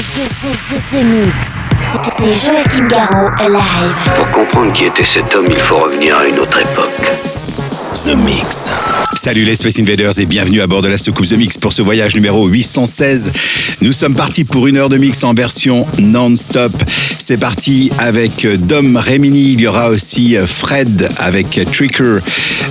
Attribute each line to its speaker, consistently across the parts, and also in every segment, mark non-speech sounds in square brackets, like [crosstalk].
Speaker 1: The Mix. C'est Joachim Garraud live.
Speaker 2: Pour comprendre qui était cet homme, il faut revenir à une autre époque.
Speaker 3: The Mix.
Speaker 4: Salut les Space Invaders et bienvenue à bord de la soucoupe The Mix pour ce voyage numéro 816. Nous sommes partis pour une heure de mix en version non-stop. C'est parti avec Dom Remini, il y aura aussi Fred avec Tricker.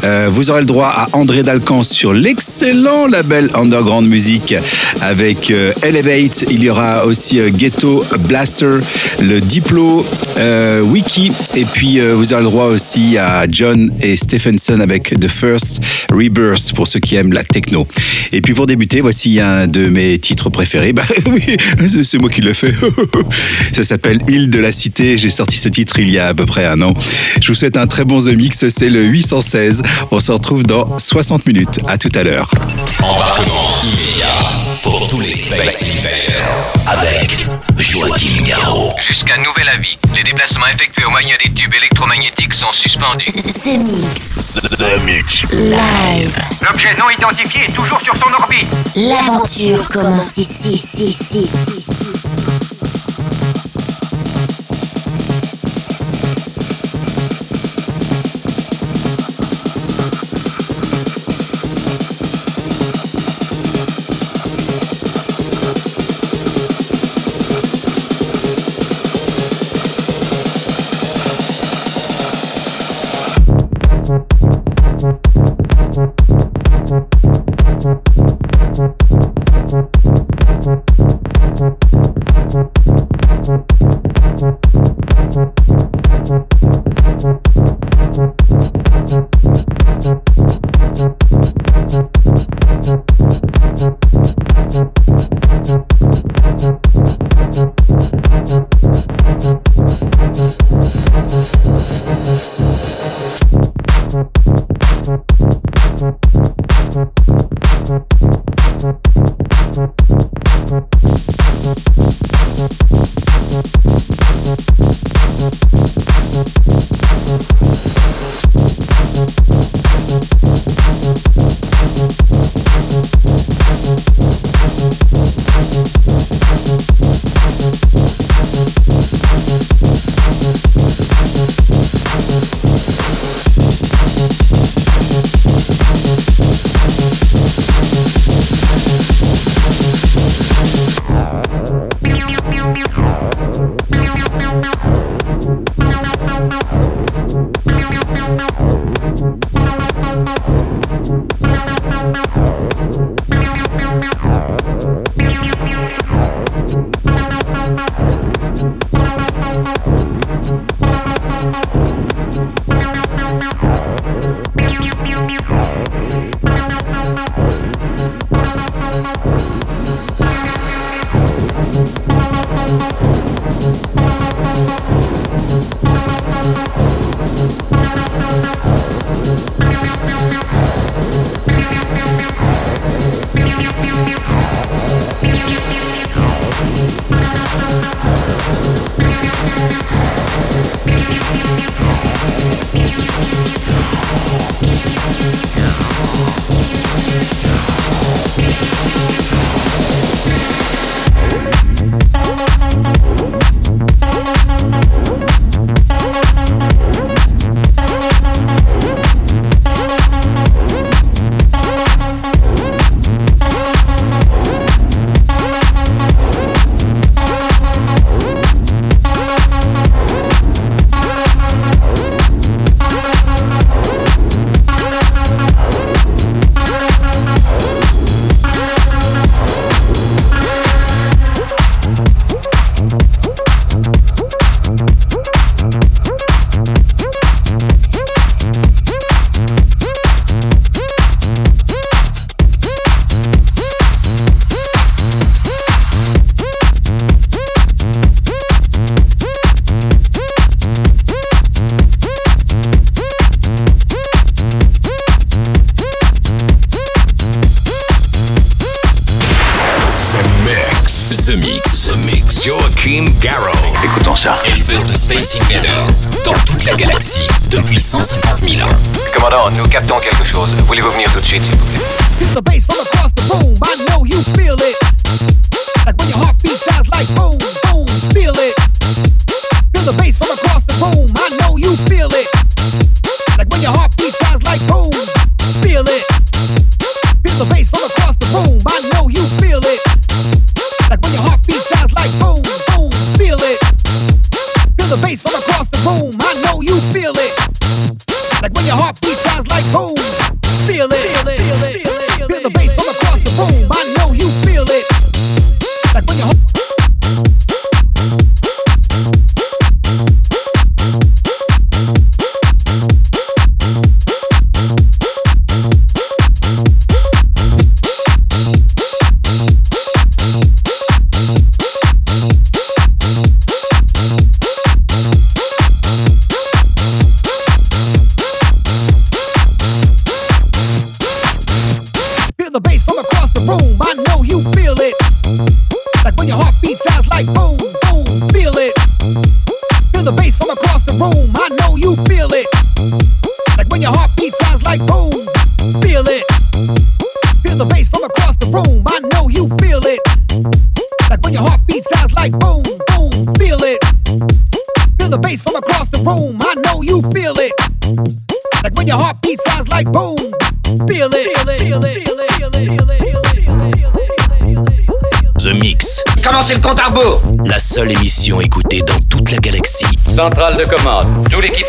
Speaker 4: Euh, vous aurez le droit à André Dalcan sur l'excellent label Underground Music avec euh, Elevate. Il y aura aussi euh, Ghetto Blaster, le Diplo, euh, Wiki. Et puis euh, vous aurez le droit aussi à John et Stephenson avec The First Rebirth pour ceux qui aiment la techno. Et puis pour débuter, voici un de mes titres préférés. [laughs] Bah oui, c'est moi qui le fais. [laughs] Ça s'appelle Île de la Cité. J'ai sorti ce titre il y a à peu près un an. Je vous souhaite un très bon The Mix. C'est le 816. On se retrouve dans 60 minutes. À tout à l'heure.
Speaker 3: Embarquement immédiat pour tous les Space avec Joachim Garraud.
Speaker 5: Jusqu'à nouvel avis, les déplacements effectués au moyen des tubes électromagnétiques sont suspendus.
Speaker 1: The Mix.
Speaker 3: The Mix.
Speaker 1: Live.
Speaker 6: L'objet non identifié est toujours sur son orbite.
Speaker 1: L'aventure commence ici, ici, ici, ici, ici.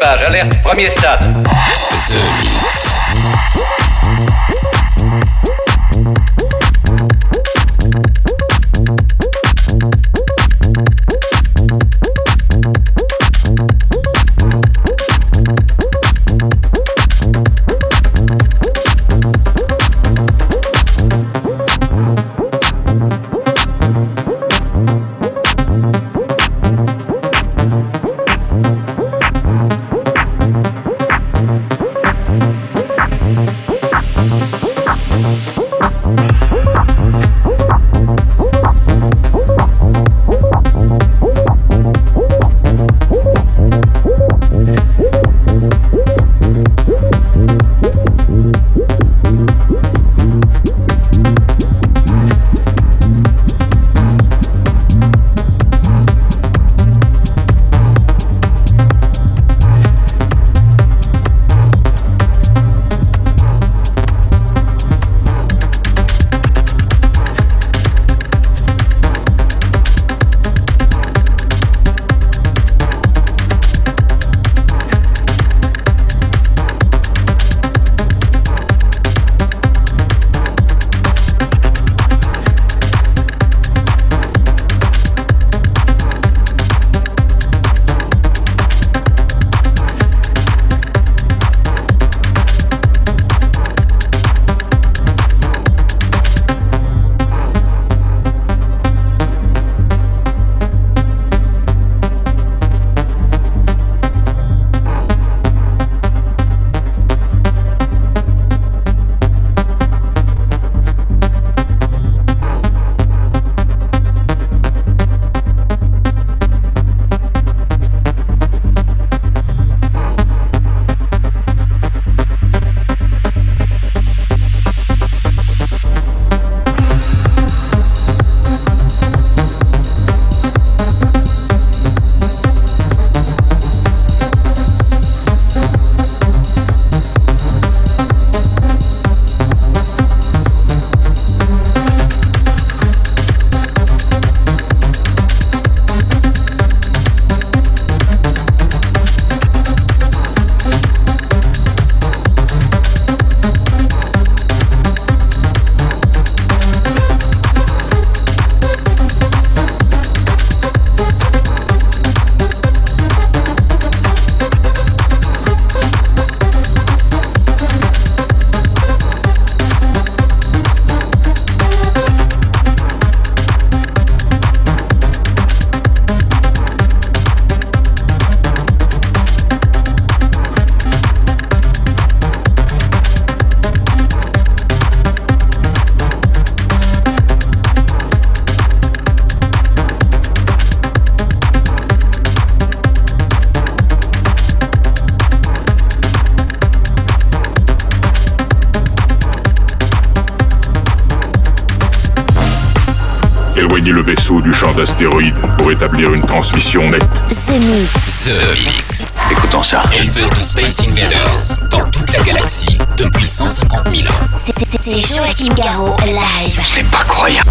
Speaker 7: L'équipage, alerte, premier stade.
Speaker 8: une transmission nette.
Speaker 1: The Mix.
Speaker 3: The Mix.
Speaker 2: Écoutons ça.
Speaker 3: De Space Invaders dans toute la galaxie depuis 150 000 ans.
Speaker 1: C'est Joachim Garraud live.
Speaker 2: C'est pas croyable.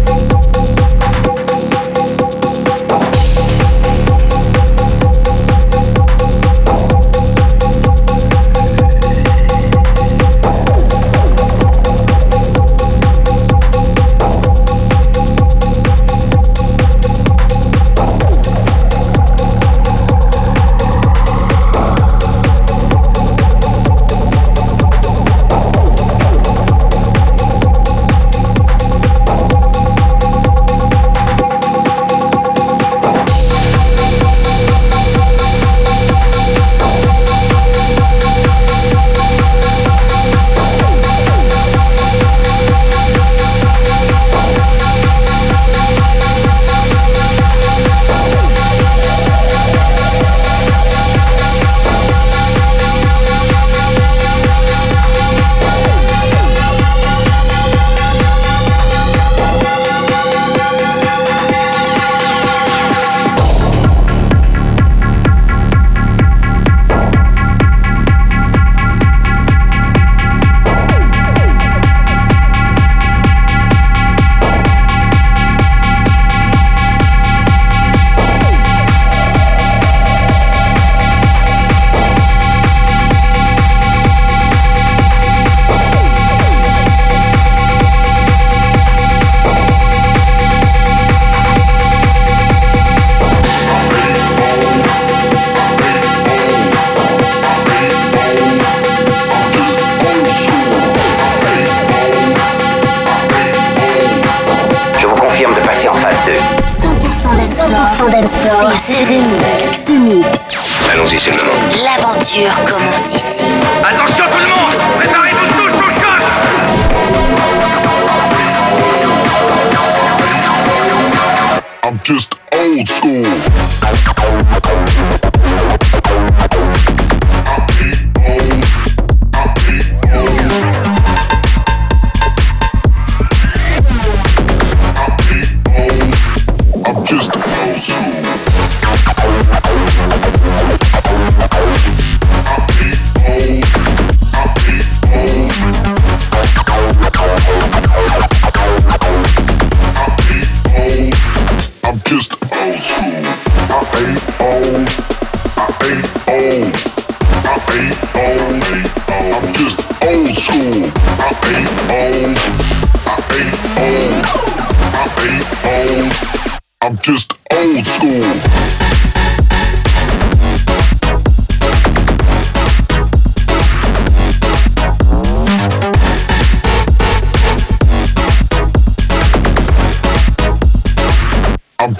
Speaker 8: Tú.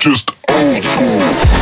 Speaker 8: Just old school.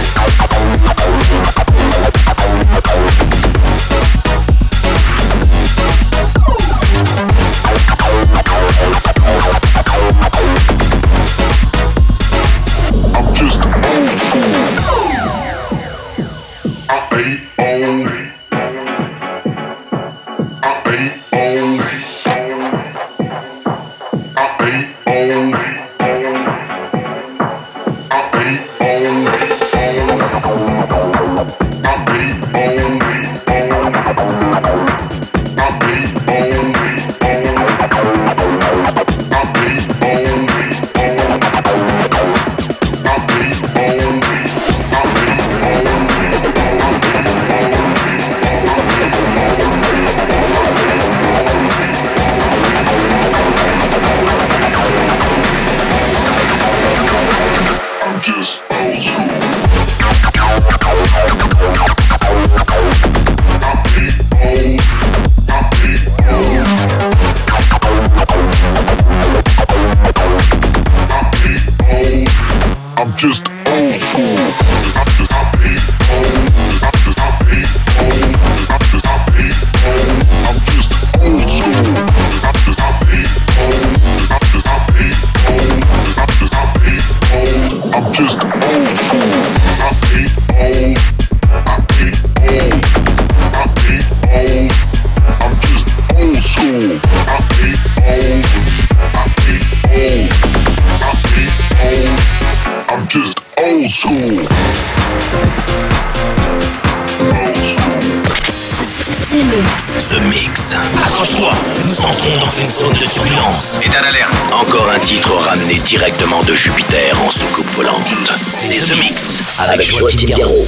Speaker 8: School.
Speaker 1: The Mix.
Speaker 3: The Mix. Accroche-toi, nous entrons dans une zone de turbulence.
Speaker 5: État d'alerte.
Speaker 3: Encore un titre ramené directement de Jupiter en soucoupe volante. C'est The Mix avec Joachim Garraud.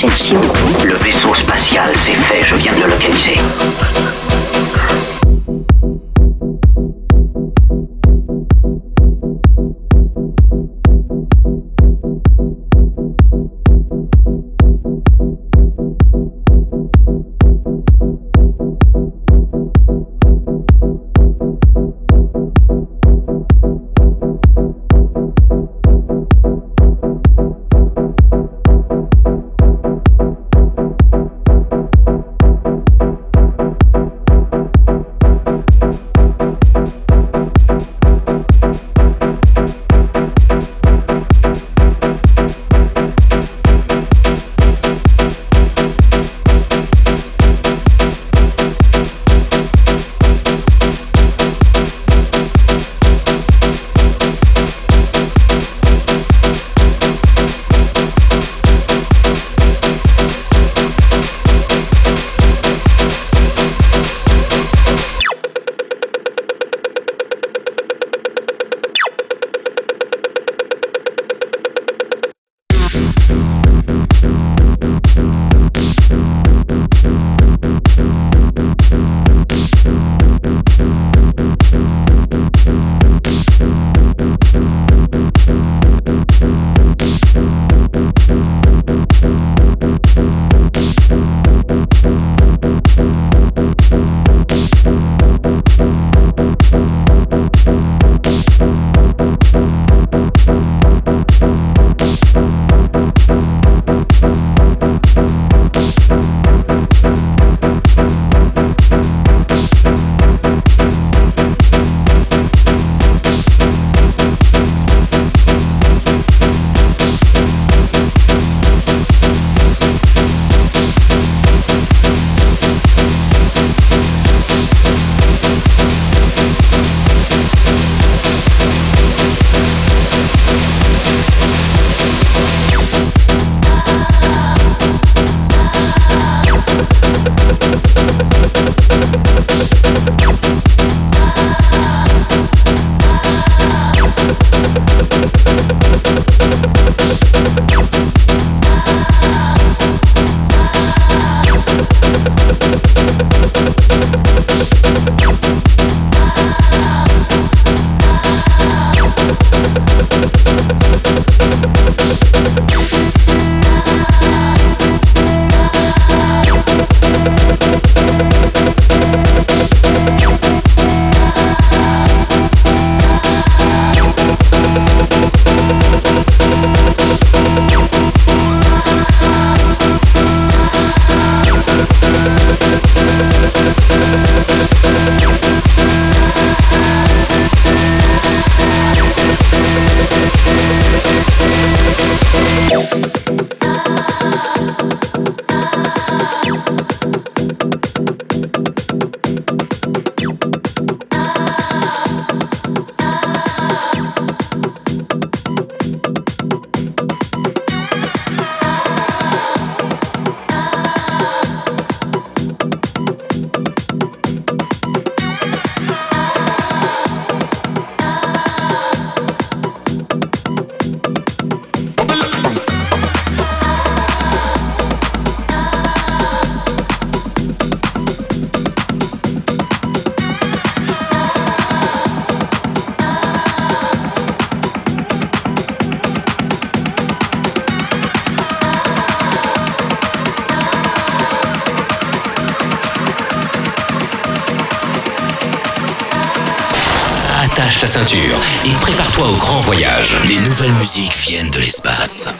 Speaker 7: projection. Viennent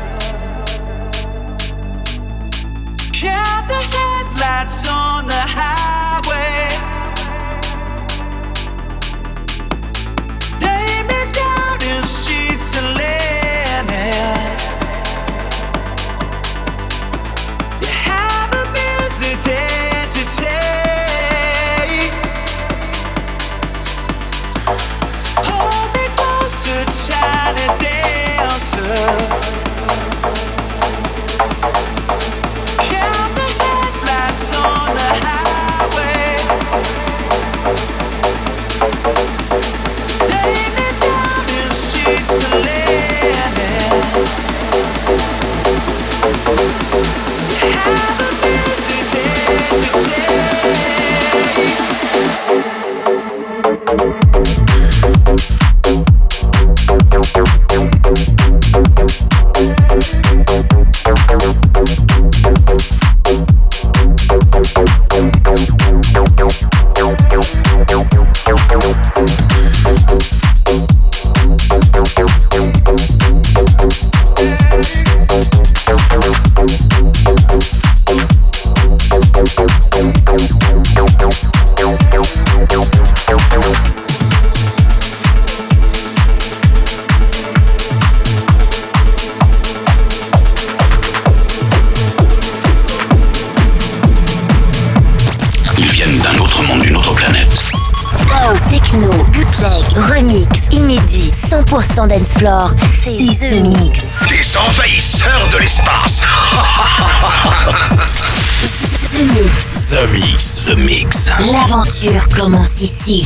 Speaker 1: C'est The Mix.
Speaker 9: Des envahisseurs de l'espace.
Speaker 1: The Mix.
Speaker 3: The Mix. The Mix.
Speaker 1: L'aventure commence ici.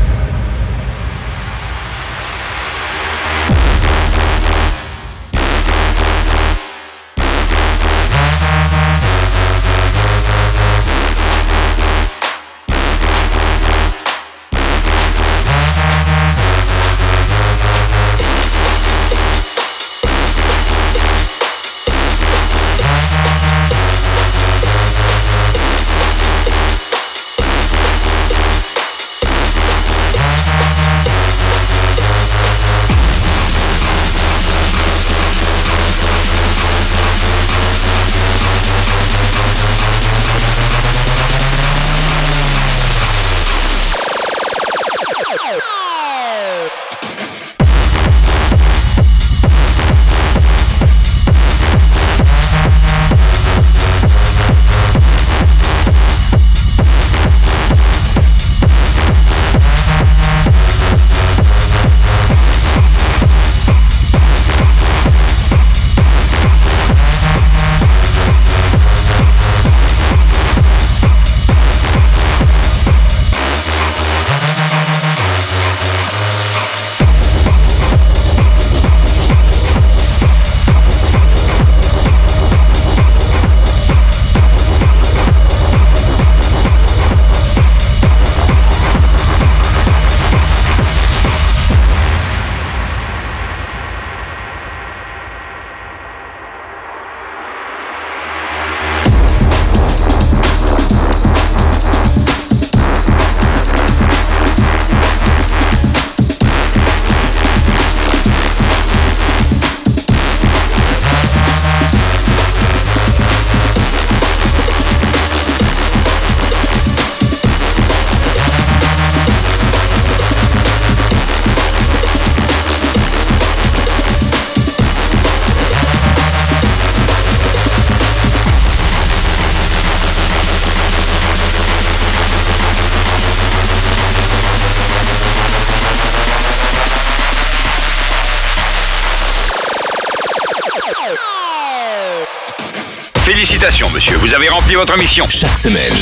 Speaker 6: Félicitations, monsieur, vous avez rempli votre mission.
Speaker 3: Chaque semaine,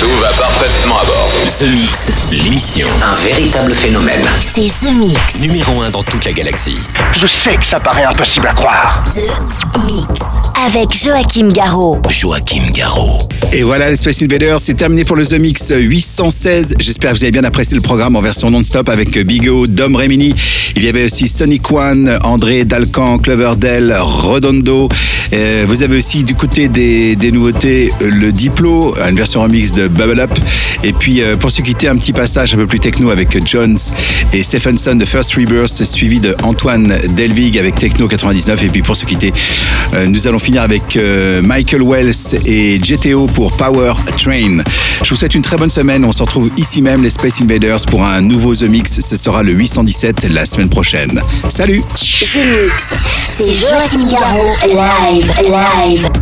Speaker 5: Tout va parfaitement à bord.
Speaker 3: The Mix, l'émission.
Speaker 10: Un véritable phénomène.
Speaker 1: C'est The Mix.
Speaker 3: Numéro 1 dans toute la galaxie.
Speaker 11: Je sais que ça paraît impossible à croire.
Speaker 1: The Mix. Avec Joachim Garraud.
Speaker 3: Joachim Garraud.
Speaker 4: Et voilà, les Space Invaders, c'est terminé pour le The Mix 816. J'espère que vous avez bien apprécié le programme en version non-stop avec Bigo, Dom Remini. Il y avait aussi Sonic One, André Dalcan, Cloverdale, Redondo. Euh, vous avez aussi du côté des, nouveautés le Diplo, une version remix de Bubble Up. Et puis euh, pour se quitter, un petit passage un peu plus techno avec Jones et Stephenson de First Rebirth, suivi de Antoine Delvig avec Techno 99. Et puis pour se quitter, euh, nous allons finir avec euh, Michael Wells et GTO pour Power Train. Je vous souhaite une très bonne semaine. On se retrouve ici même, les Space Invaders, pour un nouveau The Mix. Ce sera le 817 la semaine prochaine. Salut
Speaker 1: The. C'est Joachim live.